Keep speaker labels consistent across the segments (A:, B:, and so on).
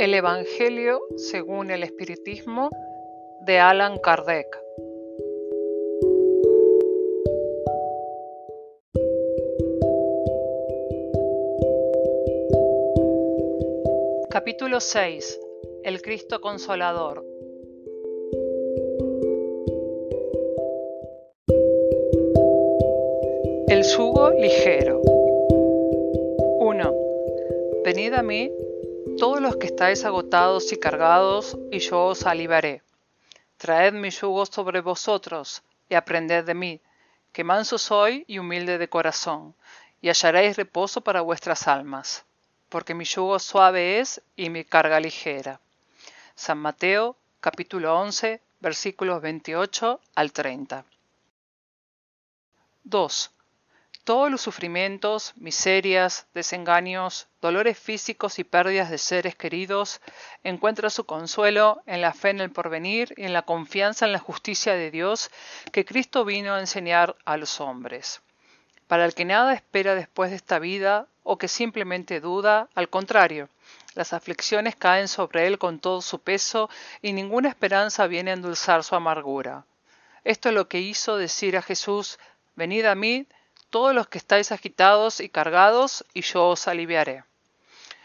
A: El Evangelio según el Espiritismo de Alan Kardec. Capítulo 6. El Cristo Consolador. El yugo ligero. 1. Venid a mí todos los que estáis agotados y cargados, y yo os aliviaré. Traed mi yugo sobre vosotros, y aprended de mí, que manso soy y humilde de corazón, y hallaréis reposo para vuestras almas, porque mi yugo suave es y mi carga ligera. San Mateo, capítulo 11, versículos 28 al 30. 2 todos los sufrimientos, miserias, desengaños, dolores físicos y pérdidas de seres queridos, encuentra su consuelo en la fe en el porvenir y en la confianza en la justicia de Dios que Cristo vino a enseñar a los hombres. Para el que nada espera después de esta vida o que simplemente duda, al contrario, las aflicciones caen sobre él con todo su peso y ninguna esperanza viene a endulzar su amargura. Esto es lo que hizo decir a Jesús, Venid a mí, todos los que estáis agitados y cargados, y yo os aliviaré.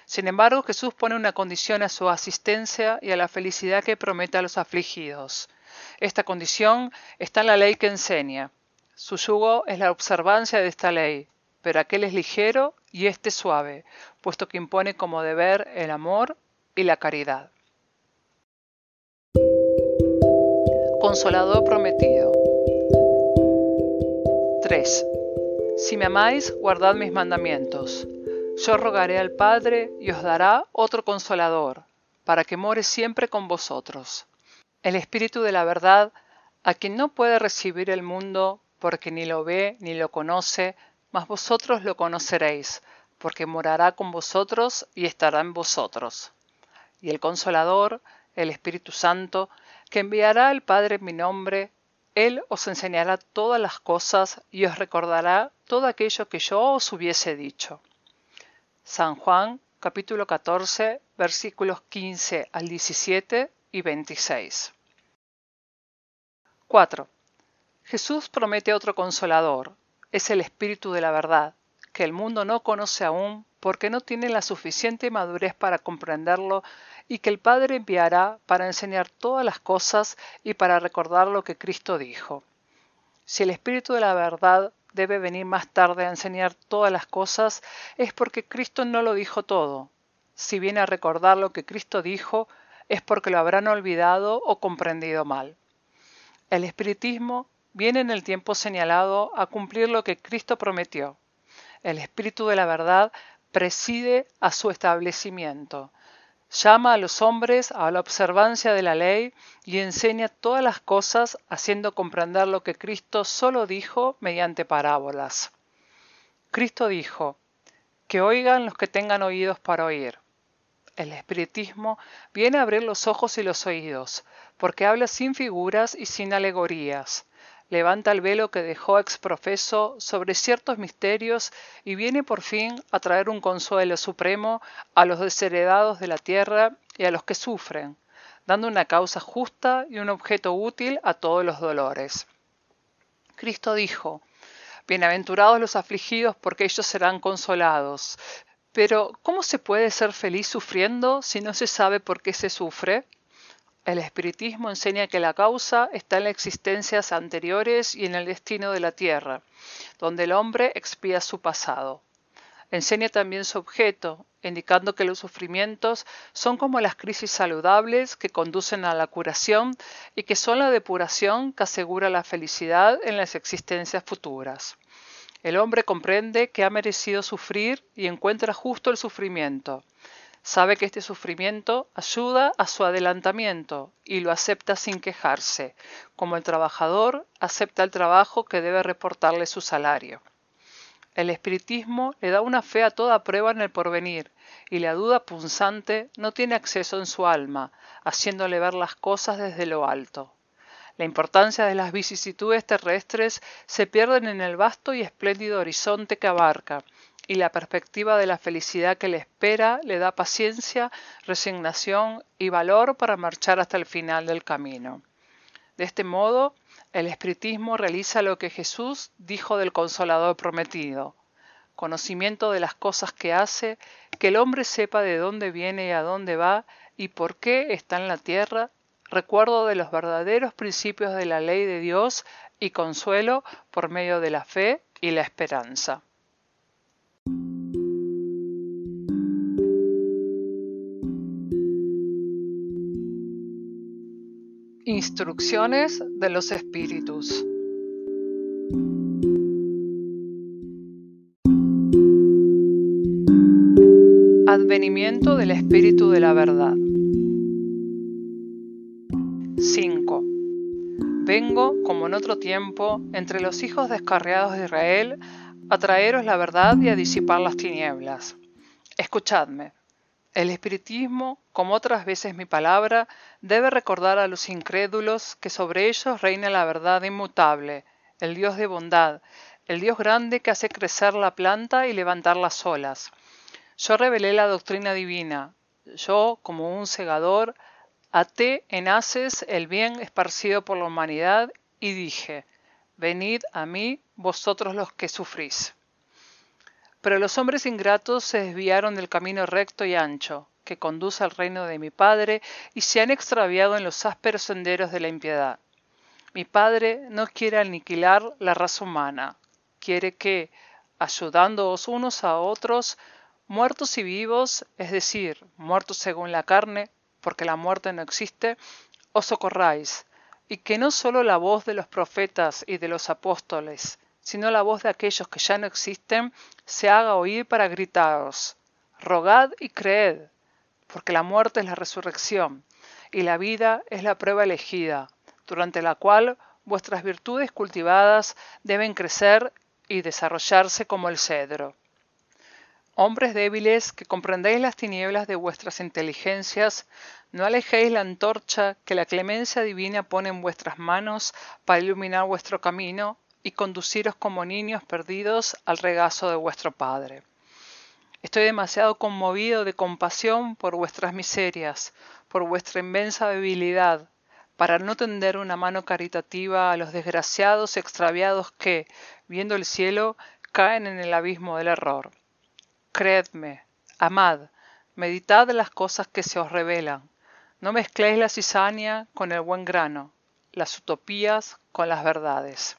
A: Sin embargo, Jesús pone una condición a su asistencia y a la felicidad que promete a los afligidos. Esta condición está en la ley que enseña. Su yugo es la observancia de esta ley, pero aquel es ligero y éste suave, puesto que impone como deber el amor y la caridad. Consolador prometido. 3. Si me amáis, guardad mis mandamientos. Yo rogaré al Padre y os dará otro consolador, para que more siempre con vosotros. El Espíritu de la verdad, a quien no puede recibir el mundo, porque ni lo ve ni lo conoce, mas vosotros lo conoceréis, porque morará con vosotros y estará en vosotros. Y el Consolador, el Espíritu Santo, que enviará el Padre en mi nombre, él os enseñará todas las cosas y os recordará todo aquello que yo os hubiese dicho. San Juan capítulo 14 versículos 15 al 17 y 26. 4. Jesús promete otro consolador, es el Espíritu de la verdad, que el mundo no conoce aún porque no tiene la suficiente madurez para comprenderlo y que el Padre enviará para enseñar todas las cosas y para recordar lo que Cristo dijo. Si el Espíritu de la verdad debe venir más tarde a enseñar todas las cosas, es porque Cristo no lo dijo todo. Si viene a recordar lo que Cristo dijo, es porque lo habrán olvidado o comprendido mal. El Espiritismo viene en el tiempo señalado a cumplir lo que Cristo prometió. El Espíritu de la verdad preside a su establecimiento llama a los hombres a la observancia de la ley y enseña todas las cosas haciendo comprender lo que Cristo solo dijo mediante parábolas. Cristo dijo, que oigan los que tengan oídos para oír. El espiritismo viene a abrir los ojos y los oídos, porque habla sin figuras y sin alegorías, levanta el velo que dejó exprofeso sobre ciertos misterios y viene por fin a traer un consuelo supremo a los desheredados de la tierra y a los que sufren, dando una causa justa y un objeto útil a todos los dolores. Cristo dijo, Bienaventurados los afligidos porque ellos serán consolados. Pero, ¿cómo se puede ser feliz sufriendo si no se sabe por qué se sufre? El espiritismo enseña que la causa está en las existencias anteriores y en el destino de la tierra, donde el hombre expía su pasado. Enseña también su objeto, indicando que los sufrimientos son como las crisis saludables que conducen a la curación y que son la depuración que asegura la felicidad en las existencias futuras. El hombre comprende que ha merecido sufrir y encuentra justo el sufrimiento Sabe que este sufrimiento ayuda a su adelantamiento y lo acepta sin quejarse, como el trabajador acepta el trabajo que debe reportarle su salario. El espiritismo le da una fe a toda prueba en el porvenir, y la duda punzante no tiene acceso en su alma, haciéndole ver las cosas desde lo alto. La importancia de las vicisitudes terrestres se pierden en el vasto y espléndido horizonte que abarca, y la perspectiva de la felicidad que le espera le da paciencia, resignación y valor para marchar hasta el final del camino. De este modo, el espiritismo realiza lo que Jesús dijo del consolador prometido, conocimiento de las cosas que hace, que el hombre sepa de dónde viene y a dónde va y por qué está en la tierra, recuerdo de los verdaderos principios de la ley de Dios y consuelo por medio de la fe y la esperanza. Instrucciones de los Espíritus. Advenimiento del Espíritu de la Verdad. 5. Vengo, como en otro tiempo, entre los hijos descarriados de Israel, a traeros la verdad y a disipar las tinieblas. Escuchadme. El espiritismo, como otras veces mi palabra, debe recordar a los incrédulos que sobre ellos reina la verdad inmutable, el Dios de bondad, el Dios grande que hace crecer la planta y levantar las olas. Yo revelé la doctrina divina, yo, como un segador, até en haces el bien esparcido por la humanidad y dije, venid a mí vosotros los que sufrís. Pero los hombres ingratos se desviaron del camino recto y ancho, que conduce al reino de mi Padre, y se han extraviado en los ásperos senderos de la impiedad. Mi Padre no quiere aniquilar la raza humana, quiere que, ayudándoos unos a otros, muertos y vivos, es decir, muertos según la carne, porque la muerte no existe, os socorráis, y que no sólo la voz de los profetas y de los apóstoles, sino la voz de aquellos que ya no existen, se haga oír para gritaros, rogad y creed, porque la muerte es la resurrección, y la vida es la prueba elegida, durante la cual vuestras virtudes cultivadas deben crecer y desarrollarse como el cedro. Hombres débiles que comprendéis las tinieblas de vuestras inteligencias, no alejéis la antorcha que la clemencia divina pone en vuestras manos para iluminar vuestro camino y conduciros como niños perdidos al regazo de vuestro Padre. Estoy demasiado conmovido de compasión por vuestras miserias, por vuestra inmensa debilidad, para no tender una mano caritativa a los desgraciados extraviados que, viendo el cielo, caen en el abismo del error. Creedme, amad, meditad las cosas que se os revelan. No mezcléis la cizaña con el buen grano, las utopías con las verdades.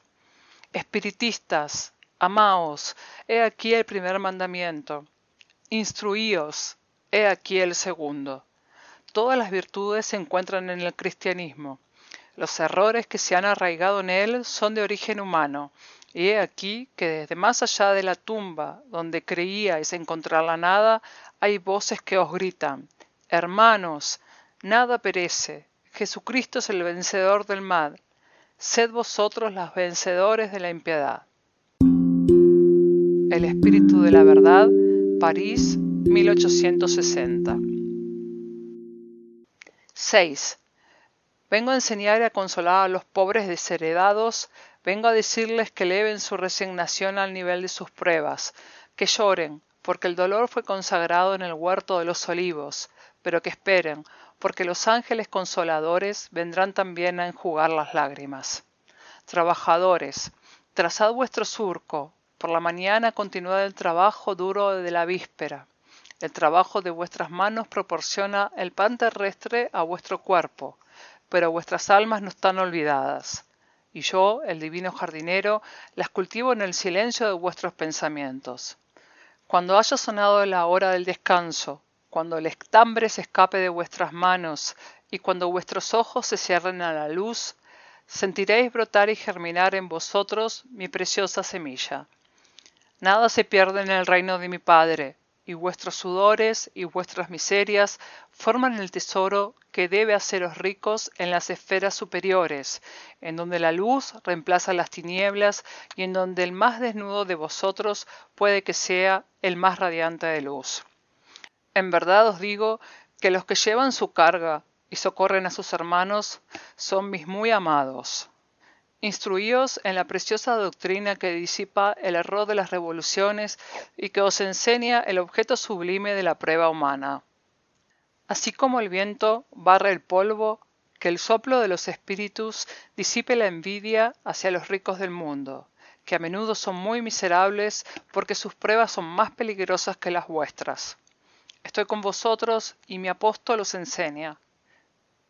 A: Espiritistas, amaos, he aquí el primer mandamiento. Instruíos, he aquí el segundo. Todas las virtudes se encuentran en el cristianismo. Los errores que se han arraigado en él son de origen humano, y he aquí que desde más allá de la tumba, donde creíais encontrar la nada, hay voces que os gritan, Hermanos, nada perece, Jesucristo es el vencedor del mal, sed vosotros los vencedores de la impiedad. El Espíritu de la Verdad, París, 1860. 6. Vengo a enseñar y a consolar a los pobres desheredados, vengo a decirles que eleven su resignación al nivel de sus pruebas, que lloren, porque el dolor fue consagrado en el huerto de los olivos, pero que esperen, porque los ángeles consoladores vendrán también a enjugar las lágrimas. Trabajadores, trazad vuestro surco, por la mañana continuad el trabajo duro de la víspera. El trabajo de vuestras manos proporciona el pan terrestre a vuestro cuerpo, pero vuestras almas no están olvidadas. Y yo, el divino jardinero, las cultivo en el silencio de vuestros pensamientos. Cuando haya sonado la hora del descanso, cuando el estambre se escape de vuestras manos y cuando vuestros ojos se cierren a la luz, sentiréis brotar y germinar en vosotros mi preciosa semilla. Nada se pierde en el reino de mi Padre, y vuestros sudores y vuestras miserias forman el tesoro que debe haceros ricos en las esferas superiores, en donde la luz reemplaza las tinieblas y en donde el más desnudo de vosotros puede que sea el más radiante de luz. En verdad os digo que los que llevan su carga y socorren a sus hermanos son mis muy amados. Instruíos en la preciosa doctrina que disipa el error de las revoluciones y que os enseña el objeto sublime de la prueba humana. Así como el viento barre el polvo, que el soplo de los espíritus disipe la envidia hacia los ricos del mundo, que a menudo son muy miserables porque sus pruebas son más peligrosas que las vuestras. Estoy con vosotros y mi apóstol os enseña.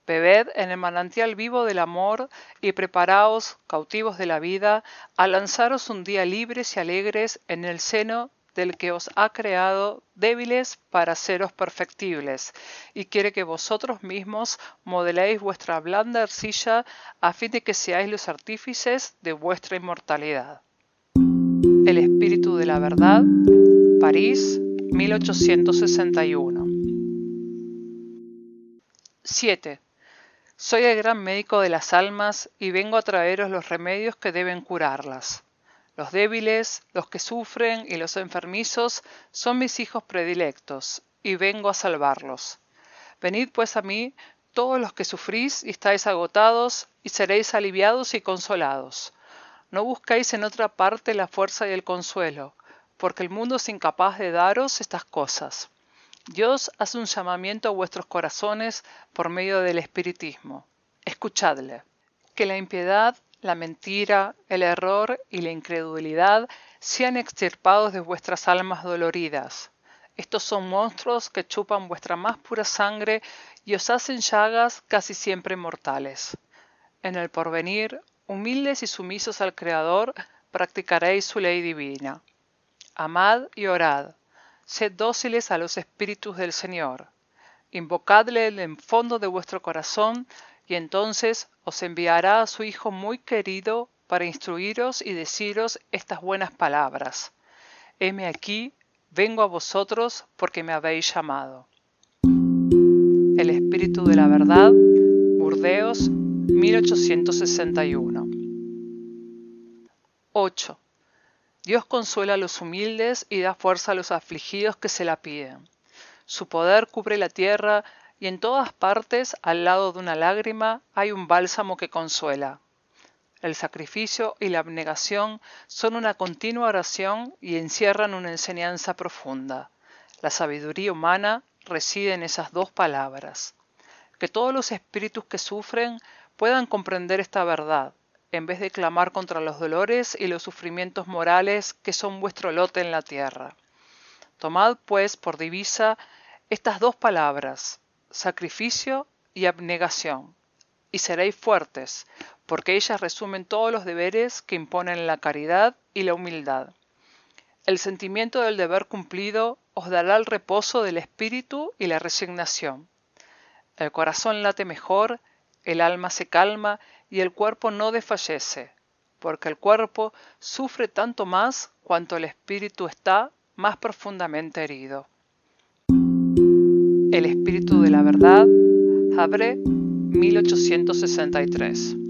A: Bebed en el manantial vivo del amor y preparaos, cautivos de la vida, a lanzaros un día libres y alegres en el seno del que os ha creado débiles para seros perfectibles, y quiere que vosotros mismos modeléis vuestra blanda arcilla a fin de que seáis los artífices de vuestra inmortalidad. El Espíritu de la Verdad, París, 1861. 7. Soy el gran médico de las almas y vengo a traeros los remedios que deben curarlas. Los débiles, los que sufren y los enfermizos son mis hijos predilectos, y vengo a salvarlos. Venid pues a mí, todos los que sufrís y estáis agotados, y seréis aliviados y consolados. No buscáis en otra parte la fuerza y el consuelo, porque el mundo es incapaz de daros estas cosas. Dios hace un llamamiento a vuestros corazones por medio del espiritismo. Escuchadle. Que la impiedad, la mentira, el error y la incredulidad sean extirpados de vuestras almas doloridas. Estos son monstruos que chupan vuestra más pura sangre y os hacen llagas casi siempre mortales. En el porvenir, humildes y sumisos al Creador, practicaréis su ley divina. Amad y orad Sed dóciles a los espíritus del Señor. Invocadle en el fondo de vuestro corazón, y entonces os enviará a su Hijo muy querido para instruiros y deciros estas buenas palabras. Heme aquí, vengo a vosotros porque me habéis llamado. El Espíritu de la Verdad, Burdeos, 1861. 8. Dios consuela a los humildes y da fuerza a los afligidos que se la piden. Su poder cubre la tierra y en todas partes, al lado de una lágrima, hay un bálsamo que consuela. El sacrificio y la abnegación son una continua oración y encierran una enseñanza profunda. La sabiduría humana reside en esas dos palabras. Que todos los espíritus que sufren puedan comprender esta verdad, en vez de clamar contra los dolores y los sufrimientos morales que son vuestro lote en la tierra. Tomad, pues, por divisa estas dos palabras, sacrificio y abnegación, y seréis fuertes, porque ellas resumen todos los deberes que imponen la caridad y la humildad. El sentimiento del deber cumplido os dará el reposo del espíritu y la resignación. El corazón late mejor, el alma se calma y el cuerpo no desfallece, porque el cuerpo sufre tanto más cuanto el espíritu está más profundamente herido. El espíritu de la verdad, Habre 1863